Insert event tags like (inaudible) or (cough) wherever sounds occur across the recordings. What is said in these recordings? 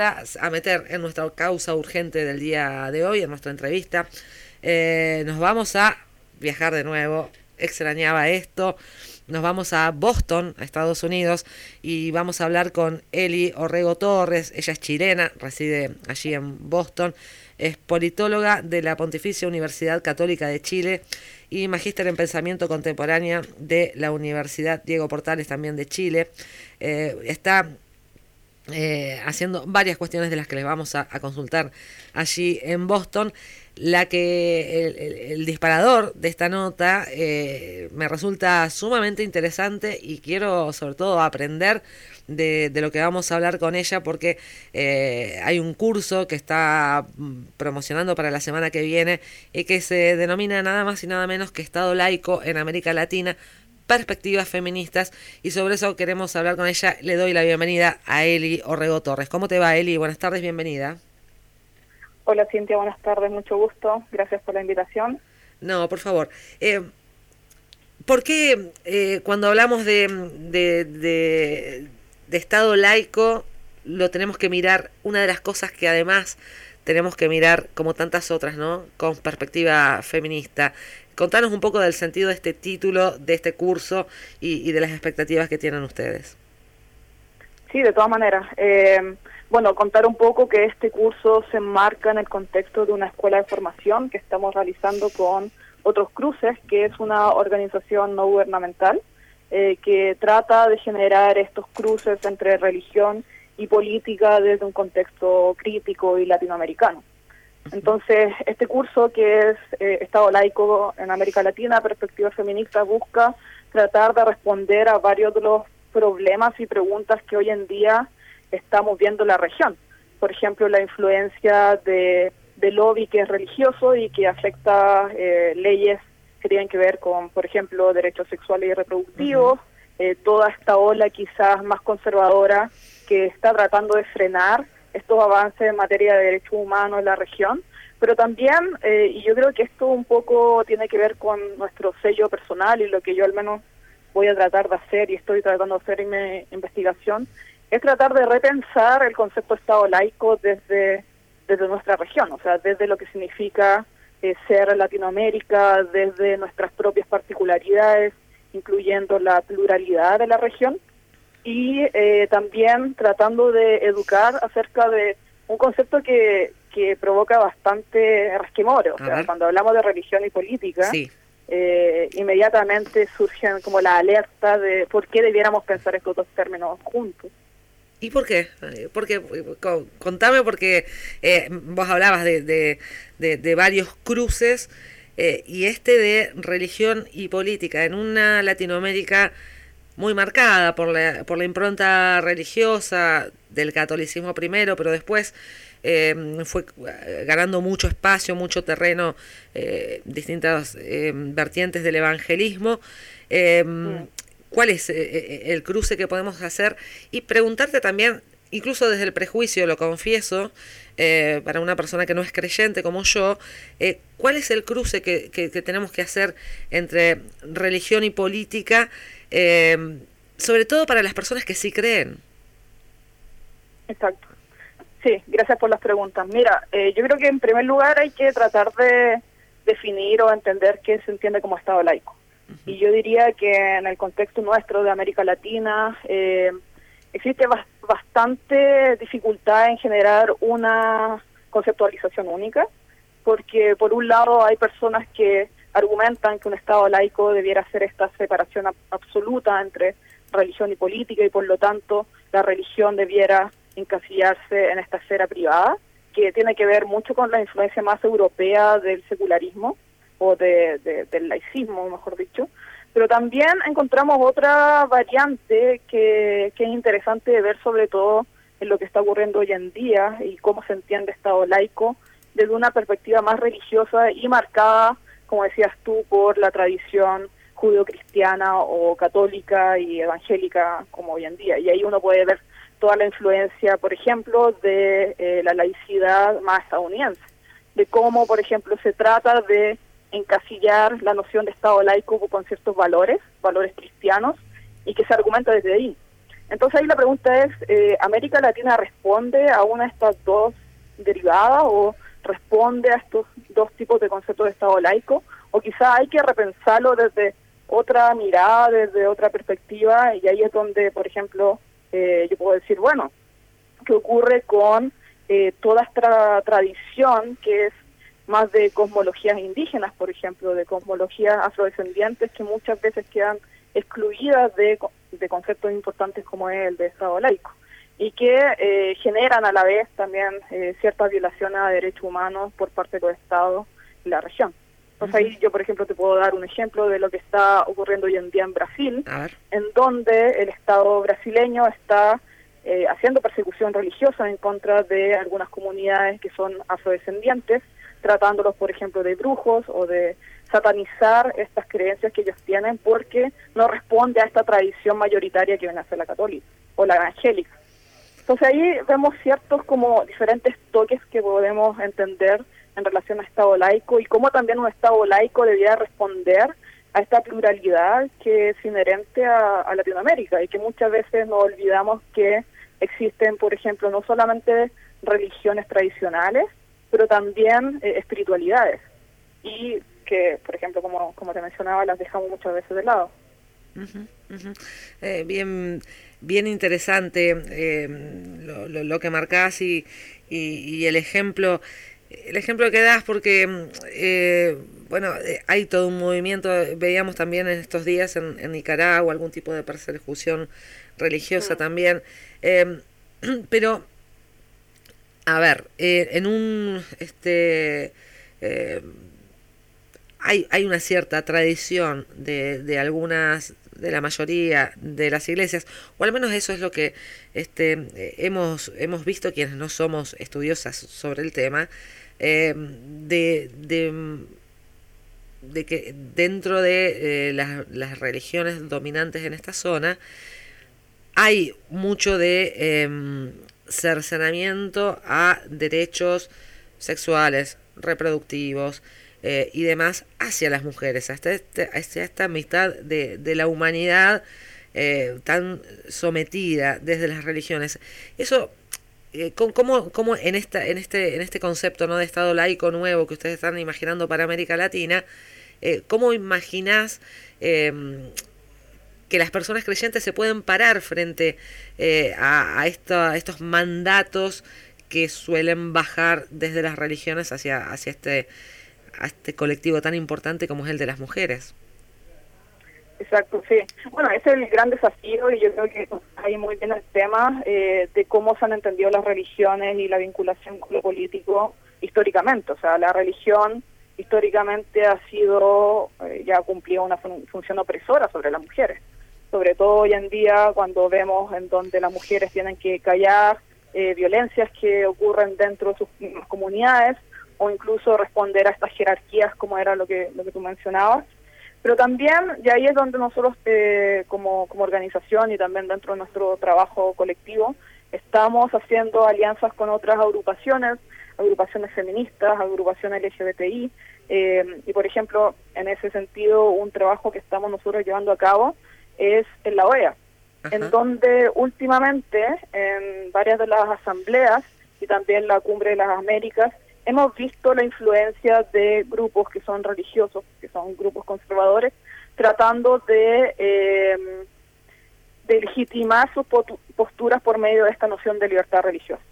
a meter en nuestra causa urgente del día de hoy, en nuestra entrevista. Eh, nos vamos a viajar de nuevo, extrañaba esto. Nos vamos a Boston, a Estados Unidos, y vamos a hablar con Eli Orrego Torres. Ella es chilena, reside allí en Boston. Es politóloga de la Pontificia Universidad Católica de Chile y magíster en pensamiento contemporáneo de la Universidad Diego Portales, también de Chile. Eh, está eh, haciendo varias cuestiones de las que les vamos a, consultar allí en Boston. La que el, disparador de esta nota eh, me resulta sumamente interesante y quiero sobre todo aprender de, lo que vamos a hablar con ella porque eh, hay un curso que está mm, promocionando para la semana que viene y que se denomina nada más y nada menos que Estado laico en América Latina perspectivas feministas y sobre eso queremos hablar con ella. Le doy la bienvenida a Eli Orrego Torres. ¿Cómo te va Eli? Buenas tardes, bienvenida. Hola Cintia, buenas tardes, mucho gusto. Gracias por la invitación. No, por favor. Eh, ¿Por qué eh, cuando hablamos de, de, de Estado laico lo tenemos que mirar? Una de las cosas que además tenemos que mirar, como tantas otras, ¿no? Con perspectiva feminista. Contanos un poco del sentido de este título, de este curso y, de las expectativas que tienen ustedes. Sí, de todas maneras. Eh, bueno, contar un poco que este curso se enmarca en el contexto de una escuela de formación que estamos realizando con Otros Cruces, que es una organización no gubernamental eh, que trata de generar estos cruces entre religión y política desde un contexto crítico y latinoamericano. Entonces, este curso que es eh, Estado laico en América Latina, perspectiva feminista, busca tratar de responder a varios de los problemas y preguntas que hoy en día estamos viendo en la región. Por ejemplo, la influencia de, lobby que es religioso y que afecta eh, leyes que tienen que ver con, por ejemplo, derechos sexuales y reproductivos, eh, toda esta ola quizás más conservadora que está tratando de frenar estos avances en materia de derechos humanos en la región, pero también, eh, y yo creo que esto un poco tiene que ver con nuestro sello personal y lo que yo al menos voy a tratar de hacer y estoy tratando de hacer en mi investigación, es tratar de repensar el concepto Estado laico desde, desde nuestra región, o sea, desde lo que significa eh, ser Latinoamérica, desde nuestras propias particularidades, incluyendo la pluralidad de la región, y eh, también tratando de educar acerca de un concepto que, que provoca bastante resquemor. O sea, cuando hablamos de religión y política, eh, inmediatamente surgen como la alerta de por qué debiéramos pensar estos dos términos juntos. ¿Y por qué? Eh, porque, contame porque vos hablabas de, de, de, varios cruces y este de religión y política en una Latinoamérica muy marcada por la, por la impronta religiosa del catolicismo primero, pero después eh, fue ganando mucho espacio, mucho terreno, eh, distintas eh, vertientes del evangelismo. ¿Cuál es el cruce que podemos hacer? Y preguntarte también, incluso desde el prejuicio, lo confieso, para una persona que no es creyente como yo, ¿cuál es el cruce que, que, que tenemos que hacer entre religión y política? Eh, sobre todo para las personas que sí creen. Exacto. Sí, gracias por las preguntas. Mira, eh, yo creo que en primer lugar hay que tratar de definir o entender qué se entiende como Estado laico. Y yo diría que en el contexto nuestro de América Latina eh, existe bastante dificultad en generar una conceptualización única, porque por un lado hay personas que argumentan que un Estado laico debiera hacer esta separación absoluta entre religión y política y por lo tanto la religión debiera encasillarse en esta esfera privada, que tiene que ver mucho con la influencia más europea del secularismo o de, del laicismo, mejor dicho. Pero también encontramos otra variante que, que es interesante de ver sobre todo en lo que está ocurriendo hoy en día y cómo se entiende Estado laico desde una perspectiva más religiosa y marcada como decías tú, por la tradición judio-cristiana o católica y evangélica como hoy en día. Y ahí uno puede ver toda la influencia, por ejemplo, de eh, la laicidad más estadounidense, de cómo, por ejemplo, se trata de encasillar la noción de Estado laico con ciertos valores, valores cristianos, y que se argumenta desde ahí. Entonces ahí la pregunta es, eh, ¿América Latina responde a una de estas dos derivadas o responde a estos dos tipos de conceptos de Estado laico? O quizá hay que repensarlo desde otra mirada, desde otra perspectiva, y ahí es donde, por ejemplo, eh, yo puedo decir, bueno, ¿qué ocurre con eh, toda esta tradición que es más de cosmologías indígenas, por ejemplo, de cosmologías afrodescendientes que muchas veces quedan excluidas de, de conceptos importantes como el de Estado laico y que eh, generan a la vez también eh, ciertas violaciones a derechos humanos por parte de los estados y la región. Entonces ahí yo, por ejemplo, te puedo dar un ejemplo de lo que está ocurriendo hoy en día en Brasil, en donde el Estado brasileño está eh, haciendo persecución religiosa en contra de algunas comunidades que son afrodescendientes, tratándolos, por ejemplo, de brujos o de satanizar estas creencias que ellos tienen porque no responde a esta tradición mayoritaria que viene a ser la católica o la evangélica. Entonces ahí vemos ciertos como diferentes toques que podemos entender en relación a Estado laico y cómo también un Estado laico debía responder a esta pluralidad que es inherente a, Latinoamérica y que muchas veces nos olvidamos que existen, por ejemplo, no solamente religiones tradicionales, pero también eh, espiritualidades. Y que, por ejemplo, como, como te mencionaba, las dejamos muchas veces de lado. Eh, bien, bien interesante eh, lo, lo, que marcás y, y, el ejemplo el ejemplo que das porque eh, bueno hay todo un movimiento veíamos también en estos días en, en Nicaragua algún tipo de persecución religiosa también. (clears throat) Pero a ver en un este hay, hay una cierta tradición de, de algunas, de la mayoría de las iglesias, o al menos eso es lo que este, hemos, hemos visto quienes no somos estudiosas sobre el tema, eh, de, de, de, que dentro de eh, las, las, religiones dominantes en esta zona hay mucho de eh, cercenamiento a derechos sexuales, reproductivos, eh, y demás hacia las mujeres, hasta, este, esta mitad de, de la humanidad eh, tan sometida desde las religiones. Eso, eh, ¿cómo, cómo en, esta, en, este, en este concepto ¿no? de Estado laico nuevo que ustedes están imaginando para América Latina, eh, ¿cómo imaginás em, que las personas creyentes se pueden parar frente a, a, a estos mandatos que suelen bajar desde las religiones hacia, hacia este a este colectivo tan importante como es el de las mujeres. Exacto, sí. Bueno, ese es el gran desafío y yo creo que hay muy bien el tema eh, de cómo se han entendido las religiones y la vinculación con lo político históricamente. O sea, la religión históricamente ha sido, eh, ya cumplido una función opresora sobre las mujeres. Sobre todo hoy en día cuando vemos en donde las mujeres tienen que callar eh, violencias que ocurren dentro de sus comunidades o incluso responder a estas jerarquías como era lo que, lo que tú mencionabas. Pero también, y ahí es donde nosotros eh, como, como organización y también dentro de nuestro trabajo colectivo, estamos haciendo alianzas con otras agrupaciones, agrupaciones feministas, agrupaciones LGBTI, eh, y por ejemplo, en ese sentido, un trabajo que estamos nosotros llevando a cabo es en la OEA, en donde últimamente en varias de las asambleas y también la Cumbre de las Américas hemos visto la influencia de grupos que son religiosos, que son grupos conservadores, tratando de, eh, legitimar sus posturas por medio de esta noción de libertad religiosa.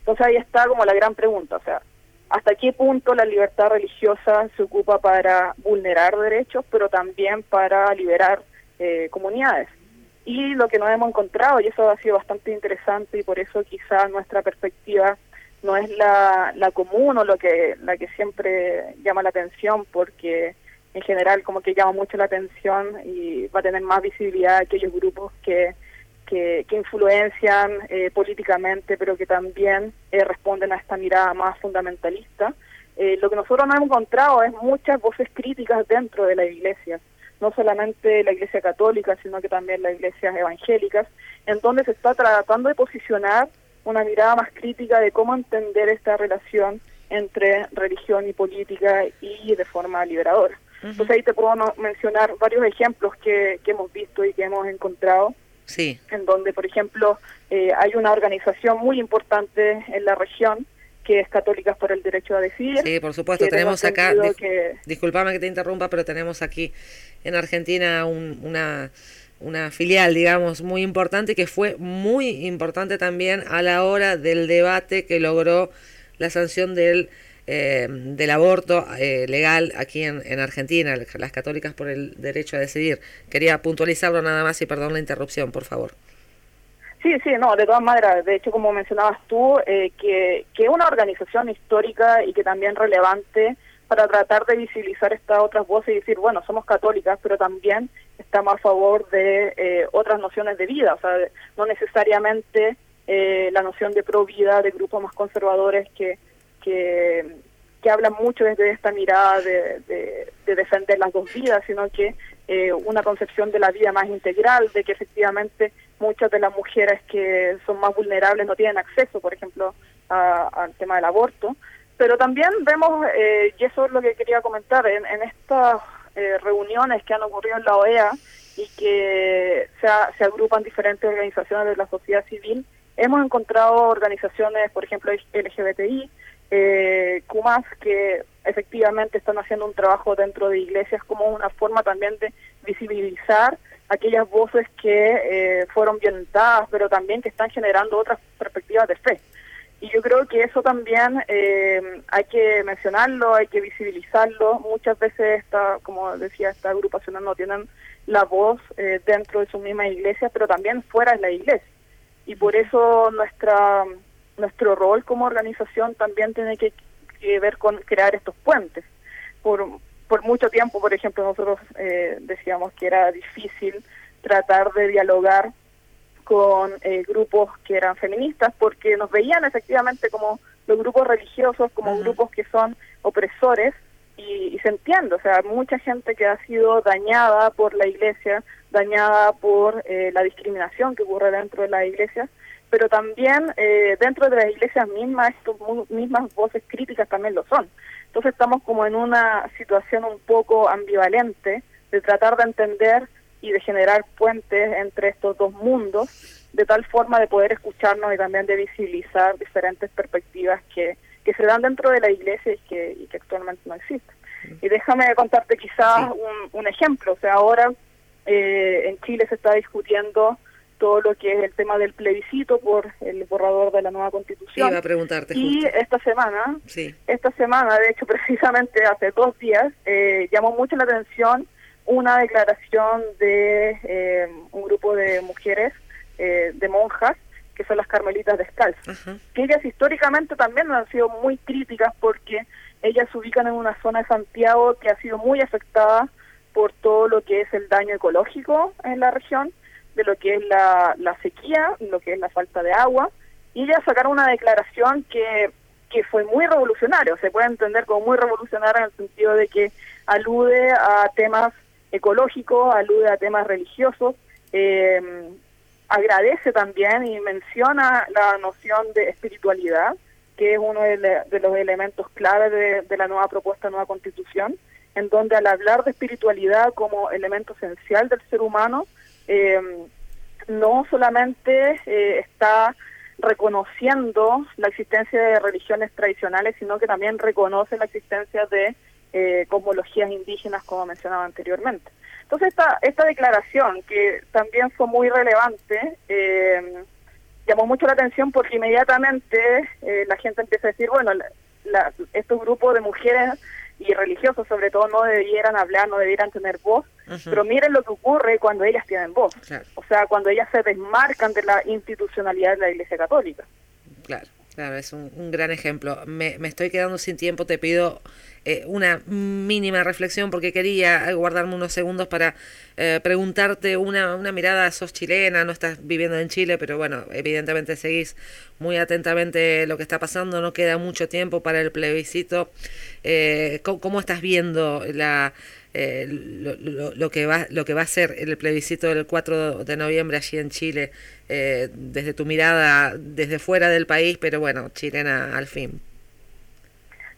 Entonces ahí está como la gran pregunta, o sea, ¿hasta qué punto la libertad religiosa se ocupa para vulnerar derechos, pero también para liberar eh, comunidades? Y lo que nos hemos encontrado, y eso ha sido bastante interesante y por eso quizá nuestra perspectiva no es la, la común o lo que la que siempre llama la atención porque en general como que llama mucho la atención y va a tener más visibilidad aquellos grupos que que, influencian eh, políticamente pero que también eh, responden a esta mirada más fundamentalista. Eh, lo que nosotros no hemos encontrado es muchas voces críticas dentro de la iglesia no solamente la iglesia católica sino que también las iglesias evangélicas en donde se está tratando de posicionar una mirada más crítica de cómo entender esta relación entre religión y política y de forma liberadora. Entonces ahí te puedo mencionar varios ejemplos que, que hemos visto y que hemos encontrado Sí. En donde, por ejemplo, eh, hay una organización muy importante en la región que es Católicas por el Derecho a Decidir. Sí, por supuesto, tenemos acá, que... disculpame que te interrumpa, pero tenemos aquí en Argentina una, una filial, digamos, muy importante que fue muy importante también a la hora del debate que logró la sanción del, eh, del aborto eh, legal aquí en, en Argentina, las católicas por el derecho a decidir. Quería puntualizarlo nada más y perdón la interrupción, por favor. Sí, sí, no, de todas maneras, de hecho, como mencionabas tú, eh, que, que una organización histórica y que también relevante para tratar de visibilizar estas otras voces y decir, bueno, somos católicas, pero también estamos a favor de eh, otras nociones de vida, o sea, no necesariamente eh, la noción de pro vida de grupos más conservadores que, que, que hablan mucho desde esta mirada de, de, de defender las dos vidas, sino que eh, una concepción de la vida más integral, de que efectivamente muchas de las mujeres que son más vulnerables no tienen acceso, por ejemplo, al tema del aborto. Pero también vemos, eh, y eso es lo que quería comentar, en, estas eh, reuniones que han ocurrido en la OEA y que se, se agrupan diferentes organizaciones de la sociedad civil, hemos encontrado organizaciones, por ejemplo, LGBTI, eh, Kumas, que efectivamente están haciendo un trabajo dentro de iglesias como una forma también de visibilizar aquellas voces que eh, fueron violentadas, pero también que están generando otras perspectivas de fe. Y yo creo que eso también eh, hay que mencionarlo, hay que visibilizarlo. Muchas veces, esta, como decía, estas agrupaciones no tienen la voz eh, dentro de sus mismas iglesias, pero también fuera de la iglesia. Y por eso nuestra nuestro rol como organización también tiene que, que ver con crear estos puentes. Por, por mucho tiempo, por ejemplo, nosotros eh, decíamos que era difícil tratar de dialogar con eh, grupos que eran feministas porque nos veían efectivamente como los grupos religiosos, como grupos que son opresores y, se entiende, o sea, mucha gente que ha sido dañada por la iglesia, dañada por eh, la discriminación que ocurre dentro de la iglesia, pero también dentro de las iglesias mismas, estas mismas voces críticas también lo son. Entonces estamos como en una situación un poco ambivalente de tratar de entender y de generar puentes entre estos dos mundos, de tal forma de poder escucharnos y también de visibilizar diferentes perspectivas que, que se dan dentro de la iglesia y que, y que actualmente no existen. Y déjame contarte quizás un, un ejemplo, o sea, ahora eh, en Chile se está discutiendo todo lo que es el tema del plebiscito por el borrador de la nueva constitución. Iba a preguntarte y esta semana, sí. esta semana, de hecho (laughs) precisamente hace dos días, eh, llamó mucho la atención una declaración de eh, un grupo de mujeres, eh, de monjas, que son las carmelitas descalzas, que ellas históricamente también han sido muy críticas porque ellas se ubican en una zona de Santiago que ha sido muy afectada por todo lo que es el daño ecológico en la región de lo que es la, la sequía, lo que es la falta de agua, y ellas sacaron una declaración que, que fue muy revolucionaria, se puede entender como muy revolucionaria en el sentido de que alude a temas ecológicos, alude a temas religiosos, eh, agradece también y menciona la noción de espiritualidad, que es uno de, los elementos clave de, de, la nueva propuesta, nueva constitución, en donde al hablar de espiritualidad como elemento esencial del ser humano, eh, no solamente eh, está reconociendo la existencia de religiones tradicionales, sino que también reconoce la existencia de eh, cosmologías indígenas, como mencionaba anteriormente. Entonces, esta, esta declaración, que también fue muy relevante, eh, llamó mucho la atención porque inmediatamente eh, la gente empieza a decir, bueno, la, estos grupos de mujeres y religiosos sobre todo no debieran hablar, no debieran tener voz, pero miren lo que ocurre cuando ellas tienen voz, o sea, cuando ellas se desmarcan de la institucionalidad de la Iglesia Católica. Claro. Claro, es un, gran ejemplo. Me, me, estoy quedando sin tiempo, te pido eh, una mínima reflexión porque quería guardarme unos segundos para eh, preguntarte una, una mirada, sos chilena, no estás viviendo en Chile, pero bueno, evidentemente seguís muy atentamente lo que está pasando, no queda mucho tiempo para el plebiscito. Eh, ¿cómo, ¿cómo, estás viendo la eh, lo, lo, que va, lo que va a ser el plebiscito del 4 de noviembre allí en Chile, eh, desde tu mirada, desde fuera del país, pero bueno, chilena al fin.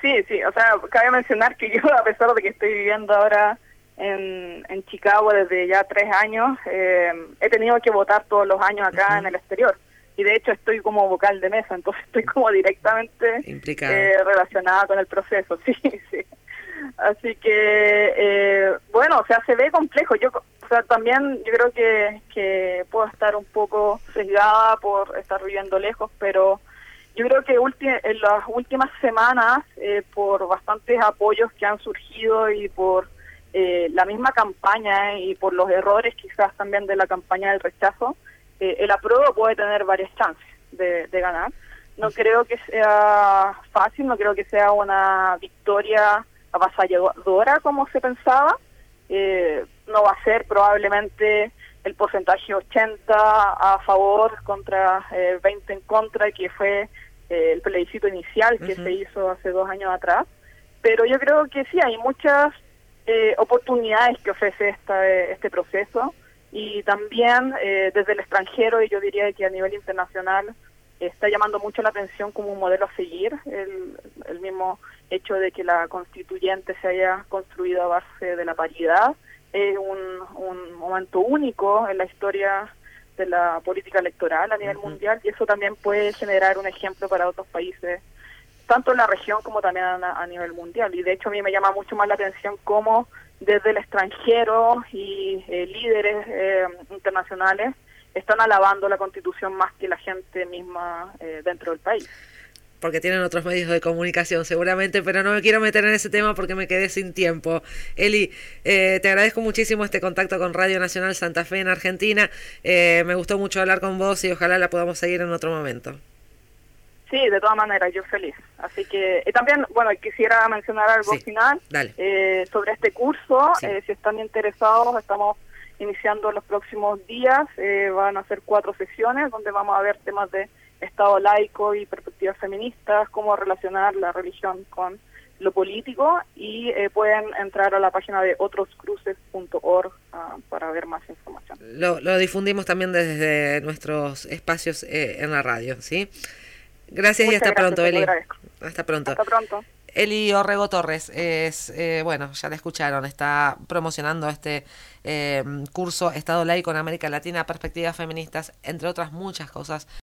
Sí, sí, o sea, cabe mencionar que yo, a pesar de que estoy viviendo ahora en, en Chicago desde ya tres años. Eh, he tenido que votar todos los años acá en el exterior. Y de hecho estoy como vocal de mesa, entonces estoy como directamente eh, relacionada con el proceso, (laughs) sí, sí. Así que, eh, bueno, o sea, se ve complejo. Yo, o sea, también yo creo que, puedo estar un poco sesgada por estar viviendo lejos, pero yo creo que en las últimas semanas, eh, por bastantes apoyos que han surgido y por eh, la misma campaña y por los errores quizás también de la campaña del rechazo, eh, el apruebo puede tener varias chances de, de ganar. No creo que sea fácil, no creo que sea una victoria avasalladora como se pensaba. no va a ser probablemente el porcentaje 80 a favor contra 20 en contra, que fue eh, el plebiscito inicial que se hizo hace dos años atrás. Pero yo creo que sí, hay muchas eh, oportunidades que ofrece esta, este proceso y también eh, desde el extranjero, y yo diría que a nivel internacional está llamando mucho la atención como un modelo a seguir, el, el mismo hecho de que la constituyente se haya construido a base de la paridad, es un, un momento único en la historia de la política electoral a nivel mundial y eso también puede generar un ejemplo para otros países, tanto en la región como también a, nivel mundial. Y de hecho a mí me llama mucho más la atención cómo desde el extranjero y eh, líderes eh, internacionales están alabando la constitución más que la gente misma eh, dentro del país porque tienen otros medios de comunicación seguramente, pero no me quiero meter en ese tema porque me quedé sin tiempo. Eli, eh, te agradezco muchísimo este contacto con Radio Nacional Santa Fe en Argentina. Eh, me gustó mucho hablar con vos y ojalá la podamos seguir en otro momento. Sí, de todas maneras, yo feliz. Así que y también, bueno, quisiera mencionar algo final eh, sobre este curso. si están interesados, estamos iniciando los próximos días. van a ser cuatro sesiones donde vamos a ver temas de Estado laico y perspectivas feministas, cómo relacionar la religión con lo político y eh, pueden entrar a la página de otroscruces.org ah, para ver más información. Lo, lo, difundimos también desde nuestros espacios eh, en la radio, ¿sí? Gracias y hasta pronto, Eli. Hasta pronto. Hasta pronto. Eli Orrego Torres es, eh, bueno, ya la escucharon, está promocionando este curso Estado laico en América Latina, perspectivas feministas, entre otras muchas cosas.